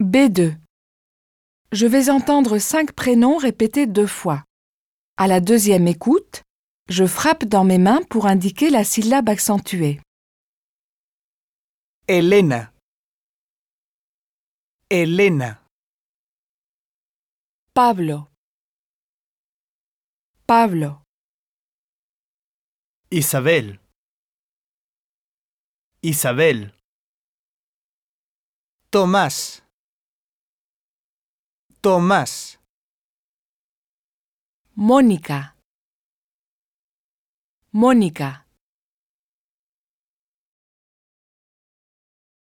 B2. Je vais entendre cinq prénoms répétés deux fois. À la deuxième écoute, je frappe dans mes mains pour indiquer la syllabe accentuée. Elena. Elena. Pablo. Pablo. Isabel. Isabel. Tomás. Tomás. Mónica. Mónica.